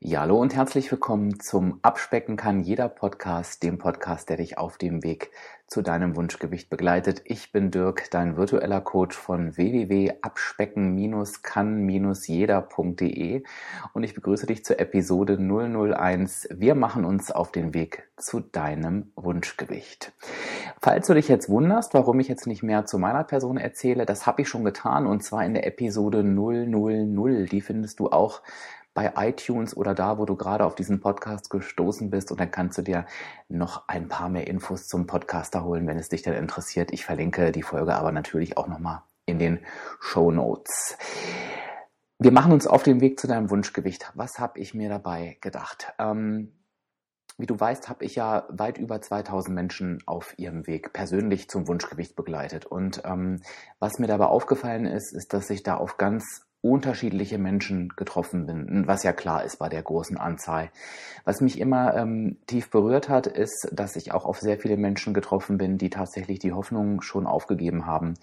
Ja, hallo und herzlich willkommen zum Abspecken kann jeder Podcast, dem Podcast, der dich auf dem Weg zu deinem Wunschgewicht begleitet. Ich bin Dirk, dein virtueller Coach von www.abspecken-kann-jeder.de und ich begrüße dich zur Episode 001. Wir machen uns auf den Weg zu deinem Wunschgewicht. Falls du dich jetzt wunderst, warum ich jetzt nicht mehr zu meiner Person erzähle, das habe ich schon getan und zwar in der Episode 000. Die findest du auch bei iTunes oder da, wo du gerade auf diesen Podcast gestoßen bist. Und dann kannst du dir noch ein paar mehr Infos zum Podcaster holen, wenn es dich dann interessiert. Ich verlinke die Folge aber natürlich auch nochmal in den Show Notes. Wir machen uns auf den Weg zu deinem Wunschgewicht. Was habe ich mir dabei gedacht? Ähm, wie du weißt, habe ich ja weit über 2000 Menschen auf ihrem Weg persönlich zum Wunschgewicht begleitet. Und ähm, was mir dabei aufgefallen ist, ist, dass ich da auf ganz unterschiedliche Menschen getroffen bin, was ja klar ist bei der großen Anzahl. Was mich immer ähm, tief berührt hat, ist, dass ich auch auf sehr viele Menschen getroffen bin, die tatsächlich die Hoffnung schon aufgegeben haben,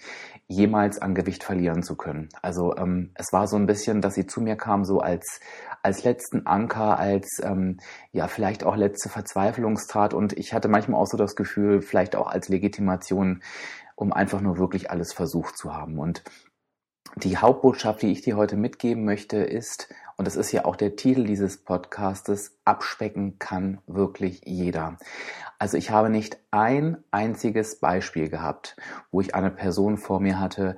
jemals an Gewicht verlieren zu können. Also ähm, es war so ein bisschen, dass sie zu mir kamen so als als letzten Anker, als ähm, ja vielleicht auch letzte Verzweiflungstat und ich hatte manchmal auch so das Gefühl, vielleicht auch als Legitimation, um einfach nur wirklich alles versucht zu haben und die Hauptbotschaft, die ich dir heute mitgeben möchte, ist, und das ist ja auch der Titel dieses Podcastes, abspecken kann wirklich jeder. Also ich habe nicht ein einziges Beispiel gehabt, wo ich eine Person vor mir hatte,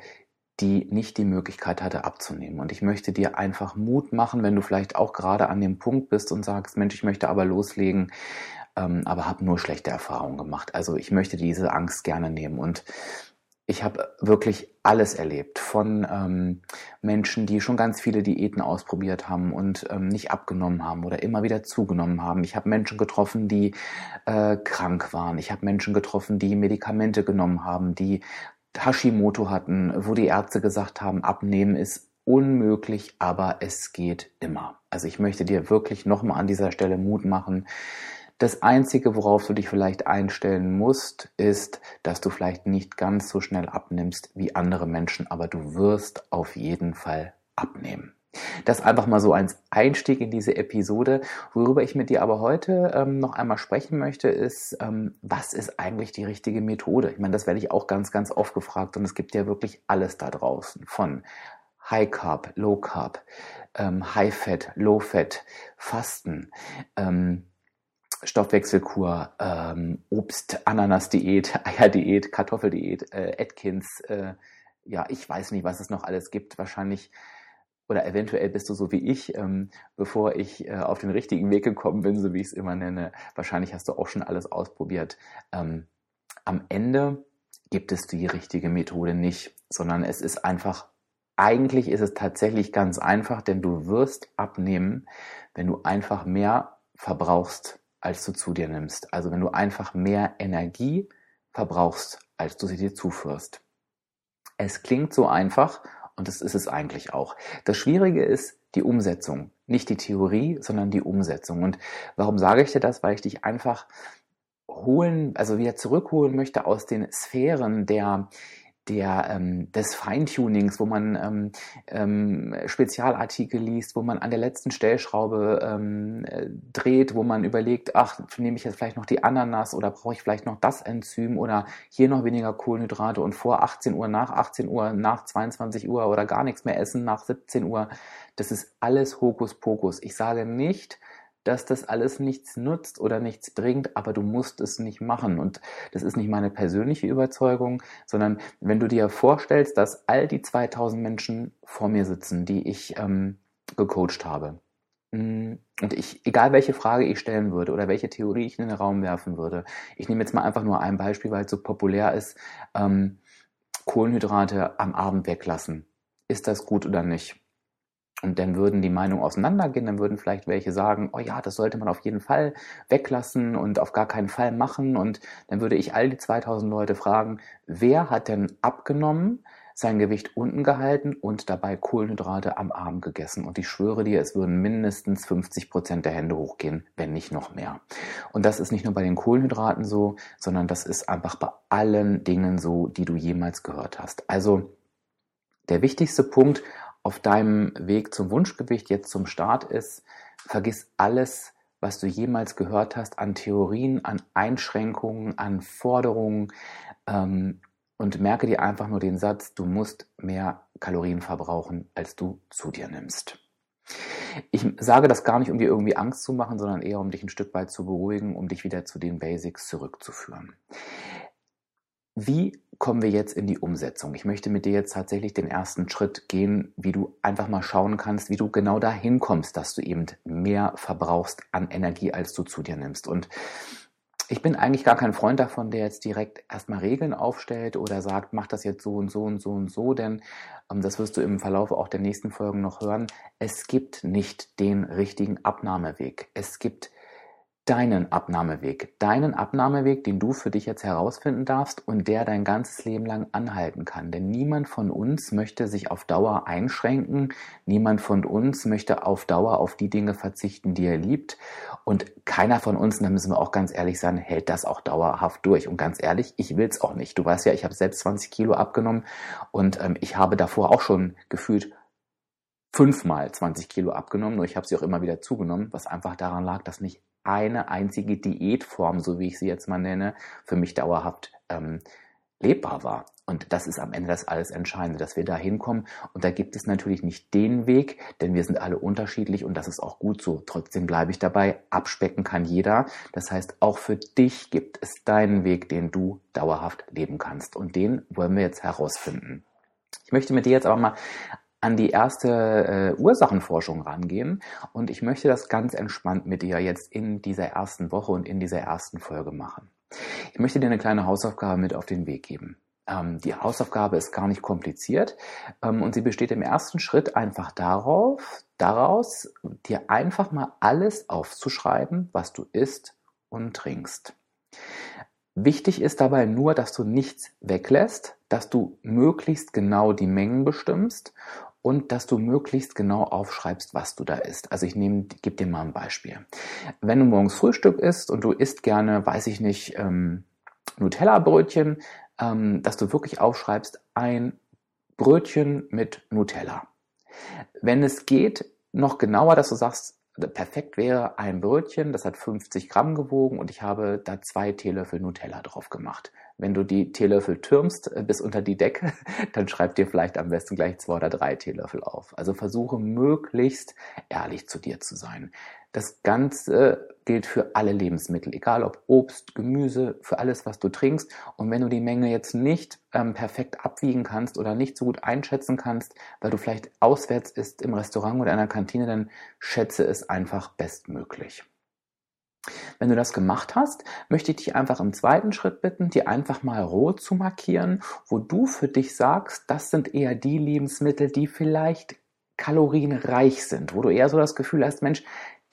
die nicht die Möglichkeit hatte abzunehmen. Und ich möchte dir einfach Mut machen, wenn du vielleicht auch gerade an dem Punkt bist und sagst, Mensch, ich möchte aber loslegen, ähm, aber habe nur schlechte Erfahrungen gemacht. Also ich möchte diese Angst gerne nehmen. Und ich habe wirklich alles erlebt von ähm, Menschen, die schon ganz viele Diäten ausprobiert haben und ähm, nicht abgenommen haben oder immer wieder zugenommen haben. Ich habe Menschen getroffen, die äh, krank waren. Ich habe Menschen getroffen, die Medikamente genommen haben, die Hashimoto hatten, wo die Ärzte gesagt haben, abnehmen ist unmöglich, aber es geht immer. Also ich möchte dir wirklich nochmal an dieser Stelle Mut machen. Das Einzige, worauf du dich vielleicht einstellen musst, ist, dass du vielleicht nicht ganz so schnell abnimmst wie andere Menschen, aber du wirst auf jeden Fall abnehmen. Das einfach mal so als Einstieg in diese Episode. Worüber ich mit dir aber heute ähm, noch einmal sprechen möchte, ist, ähm, was ist eigentlich die richtige Methode? Ich meine, das werde ich auch ganz, ganz oft gefragt und es gibt ja wirklich alles da draußen von High Carb, Low Carb, ähm, High Fat, Low Fat, Fasten, ähm, Stoffwechselkur, ähm, Obst, Ananas-Diät, Eier-Diät, Kartoffeldiät, äh, Atkins, äh, ja, ich weiß nicht, was es noch alles gibt. Wahrscheinlich oder eventuell bist du so wie ich, ähm, bevor ich äh, auf den richtigen Weg gekommen bin, so wie ich es immer nenne. Wahrscheinlich hast du auch schon alles ausprobiert. Ähm, am Ende gibt es die richtige Methode nicht, sondern es ist einfach, eigentlich ist es tatsächlich ganz einfach, denn du wirst abnehmen, wenn du einfach mehr verbrauchst als du zu dir nimmst. Also wenn du einfach mehr Energie verbrauchst, als du sie dir zuführst. Es klingt so einfach und das ist es eigentlich auch. Das Schwierige ist die Umsetzung. Nicht die Theorie, sondern die Umsetzung. Und warum sage ich dir das? Weil ich dich einfach holen, also wieder zurückholen möchte aus den Sphären der der, ähm, des Feintunings, wo man ähm, ähm, Spezialartikel liest, wo man an der letzten Stellschraube ähm, äh, dreht, wo man überlegt, ach, nehme ich jetzt vielleicht noch die Ananas oder brauche ich vielleicht noch das Enzym oder hier noch weniger Kohlenhydrate und vor 18 Uhr, nach 18 Uhr, nach 22 Uhr oder gar nichts mehr essen, nach 17 Uhr. Das ist alles Hokuspokus. Ich sage nicht, dass das alles nichts nutzt oder nichts bringt, aber du musst es nicht machen. Und das ist nicht meine persönliche Überzeugung, sondern wenn du dir vorstellst, dass all die 2000 Menschen vor mir sitzen, die ich ähm, gecoacht habe, mm, und ich, egal welche Frage ich stellen würde oder welche Theorie ich in den Raum werfen würde, ich nehme jetzt mal einfach nur ein Beispiel, weil es so populär ist, ähm, Kohlenhydrate am Abend weglassen. Ist das gut oder nicht? Und dann würden die Meinungen auseinandergehen, dann würden vielleicht welche sagen, oh ja, das sollte man auf jeden Fall weglassen und auf gar keinen Fall machen. Und dann würde ich all die 2000 Leute fragen, wer hat denn abgenommen, sein Gewicht unten gehalten und dabei Kohlenhydrate am Abend gegessen? Und ich schwöre dir, es würden mindestens 50 Prozent der Hände hochgehen, wenn nicht noch mehr. Und das ist nicht nur bei den Kohlenhydraten so, sondern das ist einfach bei allen Dingen so, die du jemals gehört hast. Also der wichtigste Punkt, auf deinem Weg zum Wunschgewicht jetzt zum Start ist, vergiss alles, was du jemals gehört hast an Theorien, an Einschränkungen, an Forderungen ähm, und merke dir einfach nur den Satz, du musst mehr Kalorien verbrauchen, als du zu dir nimmst. Ich sage das gar nicht, um dir irgendwie Angst zu machen, sondern eher, um dich ein Stück weit zu beruhigen, um dich wieder zu den Basics zurückzuführen. Wie kommen wir jetzt in die Umsetzung? Ich möchte mit dir jetzt tatsächlich den ersten Schritt gehen, wie du einfach mal schauen kannst, wie du genau dahin kommst, dass du eben mehr verbrauchst an Energie, als du zu dir nimmst. Und ich bin eigentlich gar kein Freund davon, der jetzt direkt erstmal Regeln aufstellt oder sagt, mach das jetzt so und so und so und so, denn ähm, das wirst du im Verlauf auch der nächsten Folgen noch hören. Es gibt nicht den richtigen Abnahmeweg. Es gibt deinen Abnahmeweg, deinen Abnahmeweg, den du für dich jetzt herausfinden darfst und der dein ganzes Leben lang anhalten kann. Denn niemand von uns möchte sich auf Dauer einschränken, niemand von uns möchte auf Dauer auf die Dinge verzichten, die er liebt und keiner von uns, da müssen wir auch ganz ehrlich sein, hält das auch dauerhaft durch. Und ganz ehrlich, ich will es auch nicht. Du weißt ja, ich habe selbst 20 Kilo abgenommen und ähm, ich habe davor auch schon gefühlt fünfmal 20 Kilo abgenommen, nur ich habe sie auch immer wieder zugenommen, was einfach daran lag, dass nicht eine einzige Diätform, so wie ich sie jetzt mal nenne, für mich dauerhaft ähm, lebbar war. Und das ist am Ende das alles Entscheidende, dass wir da hinkommen. Und da gibt es natürlich nicht den Weg, denn wir sind alle unterschiedlich und das ist auch gut so. Trotzdem bleibe ich dabei, abspecken kann jeder. Das heißt, auch für dich gibt es deinen Weg, den du dauerhaft leben kannst. Und den wollen wir jetzt herausfinden. Ich möchte mit dir jetzt aber mal an die erste äh, Ursachenforschung rangehen und ich möchte das ganz entspannt mit dir jetzt in dieser ersten Woche und in dieser ersten Folge machen. Ich möchte dir eine kleine Hausaufgabe mit auf den Weg geben. Ähm, die Hausaufgabe ist gar nicht kompliziert ähm, und sie besteht im ersten Schritt einfach darauf, daraus, dir einfach mal alles aufzuschreiben, was du isst und trinkst. Wichtig ist dabei nur, dass du nichts weglässt, dass du möglichst genau die Mengen bestimmst und dass du möglichst genau aufschreibst, was du da isst. Also ich nehme, gebe dir mal ein Beispiel. Wenn du morgens Frühstück isst und du isst gerne, weiß ich nicht, ähm, Nutella-Brötchen, ähm, dass du wirklich aufschreibst, ein Brötchen mit Nutella. Wenn es geht, noch genauer, dass du sagst, perfekt wäre ein Brötchen, das hat 50 Gramm gewogen und ich habe da zwei Teelöffel Nutella drauf gemacht. Wenn du die Teelöffel türmst äh, bis unter die Decke, dann schreib dir vielleicht am besten gleich zwei oder drei Teelöffel auf. Also versuche möglichst ehrlich zu dir zu sein. Das Ganze gilt für alle Lebensmittel, egal ob Obst, Gemüse, für alles, was du trinkst. Und wenn du die Menge jetzt nicht ähm, perfekt abwiegen kannst oder nicht so gut einschätzen kannst, weil du vielleicht auswärts isst im Restaurant oder in der Kantine, dann schätze es einfach bestmöglich. Wenn du das gemacht hast, möchte ich dich einfach im zweiten Schritt bitten, dir einfach mal rot zu markieren, wo du für dich sagst, das sind eher die Lebensmittel, die vielleicht kalorienreich sind, wo du eher so das Gefühl hast, Mensch,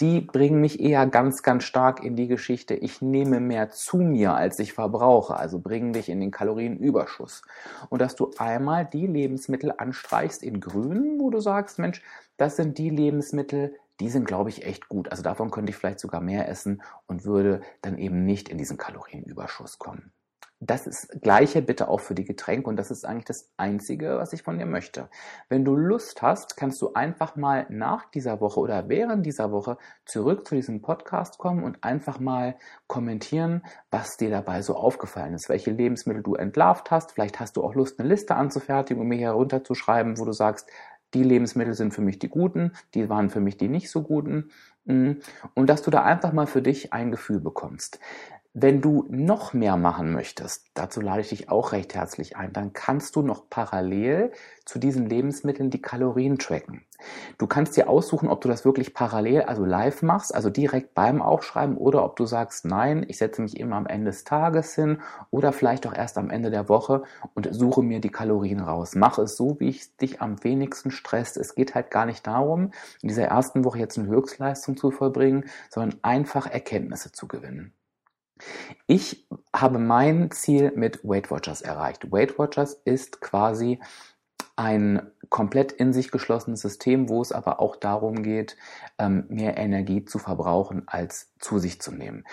die bringen mich eher ganz, ganz stark in die Geschichte, ich nehme mehr zu mir, als ich verbrauche, also bringen dich in den Kalorienüberschuss. Und dass du einmal die Lebensmittel anstreichst in grün, wo du sagst, Mensch, das sind die Lebensmittel, die sind, glaube ich, echt gut. Also davon könnte ich vielleicht sogar mehr essen und würde dann eben nicht in diesen Kalorienüberschuss kommen. Das ist gleiche bitte auch für die Getränke und das ist eigentlich das Einzige, was ich von dir möchte. Wenn du Lust hast, kannst du einfach mal nach dieser Woche oder während dieser Woche zurück zu diesem Podcast kommen und einfach mal kommentieren, was dir dabei so aufgefallen ist, welche Lebensmittel du entlarvt hast. Vielleicht hast du auch Lust, eine Liste anzufertigen, um mir hier runterzuschreiben, wo du sagst, die Lebensmittel sind für mich die guten, die waren für mich die nicht so guten. Mm. Und dass du da einfach mal für dich ein Gefühl bekommst. Wenn du noch mehr machen möchtest, dazu lade ich dich auch recht herzlich ein, dann kannst du noch parallel zu diesen Lebensmitteln die Kalorien tracken. Du kannst dir aussuchen, ob du das wirklich parallel, also live machst, also direkt beim Aufschreiben, oder ob du sagst, nein, ich setze mich immer am Ende des Tages hin oder vielleicht auch erst am Ende der Woche und suche mir die Kalorien raus. Mach es so, wie ich dich am wenigsten stresst. Es geht halt gar nicht darum, in dieser ersten Woche jetzt eine Höchstleistung zu vollbringen, sondern einfach Erkenntnisse zu gewinnen. Ich habe mein Ziel mit Weight Watchers erreicht. Weight Watchers ist quasi ein komplett in sich geschlossenes System, wo es aber auch darum geht, ähm, mehr Energie zu verbrauchen als zu sich zu nehmen.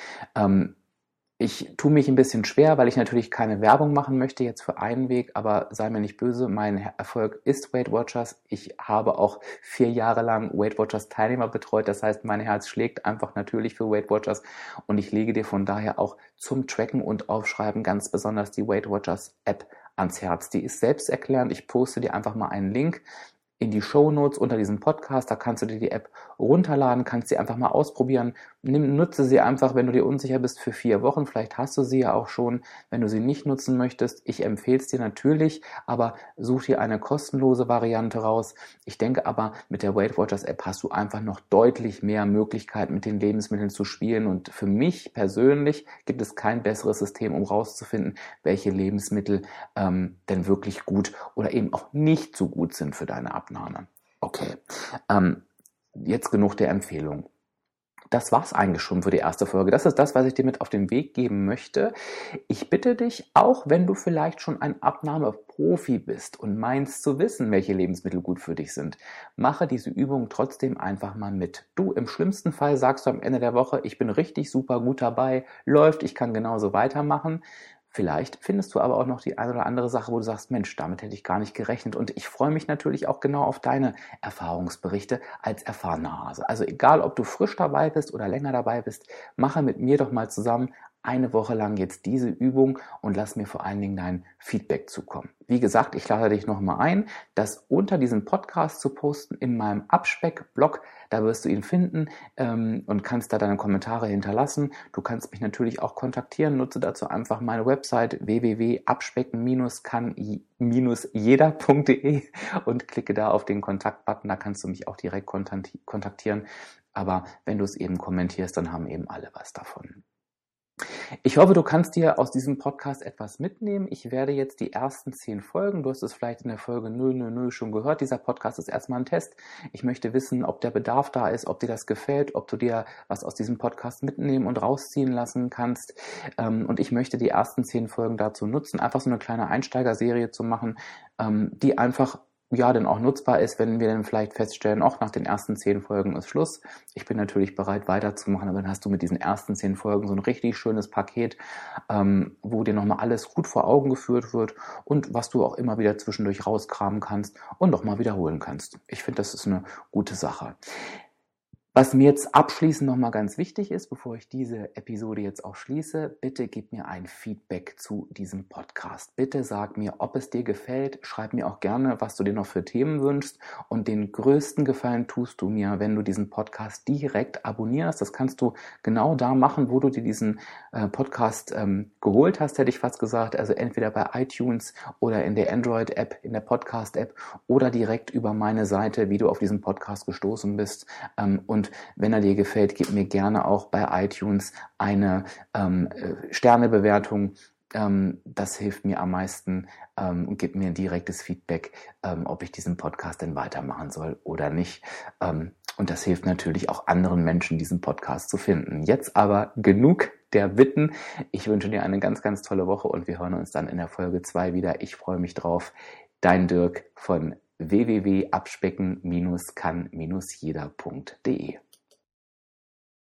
Ich tue mich ein bisschen schwer, weil ich natürlich keine Werbung machen möchte jetzt für einen Weg, aber sei mir nicht böse, mein Erfolg ist Weight Watchers. Ich habe auch vier Jahre lang Weight Watchers Teilnehmer betreut. Das heißt, mein Herz schlägt einfach natürlich für Weight Watchers und ich lege dir von daher auch zum Tracken und Aufschreiben ganz besonders die Weight Watchers App ans Herz. Die ist selbsterklärend. Ich poste dir einfach mal einen Link in die Show Notes unter diesem Podcast. Da kannst du dir die App runterladen, kannst sie einfach mal ausprobieren. Nimm, nutze sie einfach, wenn du dir unsicher bist, für vier Wochen. Vielleicht hast du sie ja auch schon. Wenn du sie nicht nutzen möchtest, ich empfehle es dir natürlich, aber such dir eine kostenlose Variante raus. Ich denke aber, mit der Weight Watchers App hast du einfach noch deutlich mehr Möglichkeiten, mit den Lebensmitteln zu spielen. Und für mich persönlich gibt es kein besseres System, um rauszufinden, welche Lebensmittel ähm, denn wirklich gut oder eben auch nicht so gut sind für deine Abnahme. Okay, ähm, jetzt genug der Empfehlung. Das war's eigentlich schon für die erste Folge. Das ist das, was ich dir mit auf den Weg geben möchte. Ich bitte dich, auch wenn du vielleicht schon ein Abnahmeprofi bist und meinst zu wissen, welche Lebensmittel gut für dich sind, mache diese Übung trotzdem einfach mal mit. Du, im schlimmsten Fall sagst du am Ende der Woche, ich bin richtig super gut dabei, läuft, ich kann genauso weitermachen. Vielleicht findest du aber auch noch die eine oder andere Sache, wo du sagst, Mensch, damit hätte ich gar nicht gerechnet. Und ich freue mich natürlich auch genau auf deine Erfahrungsberichte als erfahrener Hase. Also egal, ob du frisch dabei bist oder länger dabei bist, mache mit mir doch mal zusammen eine Woche lang jetzt diese Übung und lass mir vor allen Dingen dein Feedback zukommen. Wie gesagt, ich lade dich nochmal ein, das unter diesem Podcast zu posten in meinem Abspeck-Blog. Da wirst du ihn finden ähm, und kannst da deine Kommentare hinterlassen. Du kannst mich natürlich auch kontaktieren. Nutze dazu einfach meine Website www.abspecken-kann-jeder.de und klicke da auf den Kontaktbutton. Da kannst du mich auch direkt kontaktieren. Aber wenn du es eben kommentierst, dann haben eben alle was davon. Ich hoffe, du kannst dir aus diesem Podcast etwas mitnehmen. Ich werde jetzt die ersten zehn Folgen, du hast es vielleicht in der Folge 000 schon gehört, dieser Podcast ist erstmal ein Test. Ich möchte wissen, ob der Bedarf da ist, ob dir das gefällt, ob du dir was aus diesem Podcast mitnehmen und rausziehen lassen kannst. Ähm, und ich möchte die ersten zehn Folgen dazu nutzen, einfach so eine kleine Einsteigerserie zu machen, ähm, die einfach ja dann auch nutzbar ist, wenn wir dann vielleicht feststellen, auch nach den ersten zehn Folgen ist Schluss. Ich bin natürlich bereit weiterzumachen, aber dann hast du mit diesen ersten zehn Folgen so ein richtig schönes Paket, ähm, wo dir nochmal alles gut vor Augen geführt wird und was du auch immer wieder zwischendurch rauskramen kannst und nochmal wiederholen kannst. Ich finde, das ist eine gute Sache. Was mir jetzt abschließend nochmal ganz wichtig ist, bevor ich diese Episode jetzt auch schließe, bitte gib mir ein Feedback zu diesem Podcast. Bitte sag mir, ob es dir gefällt. Schreib mir auch gerne, was du dir noch für Themen wünschst. Und den größten Gefallen tust du mir, wenn du diesen Podcast direkt abonnierst. Das kannst du genau da machen, wo du dir diesen äh, Podcast ähm, geholt hast, hätte ich fast gesagt. Also entweder bei iTunes oder in der Android-App, in der Podcast-App oder direkt über meine Seite, wie du auf diesen Podcast gestoßen bist. Ähm, und und wenn er dir gefällt, gib mir gerne auch bei iTunes eine ähm, äh, Sternebewertung. Ähm, das hilft mir am meisten ähm, und gibt mir ein direktes Feedback, ähm, ob ich diesen Podcast denn weitermachen soll oder nicht. Ähm, und das hilft natürlich auch anderen Menschen, diesen Podcast zu finden. Jetzt aber genug der Bitten. Ich wünsche dir eine ganz, ganz tolle Woche und wir hören uns dann in der Folge 2 wieder. Ich freue mich drauf. Dein Dirk von www.abspecken-kann-jeder.de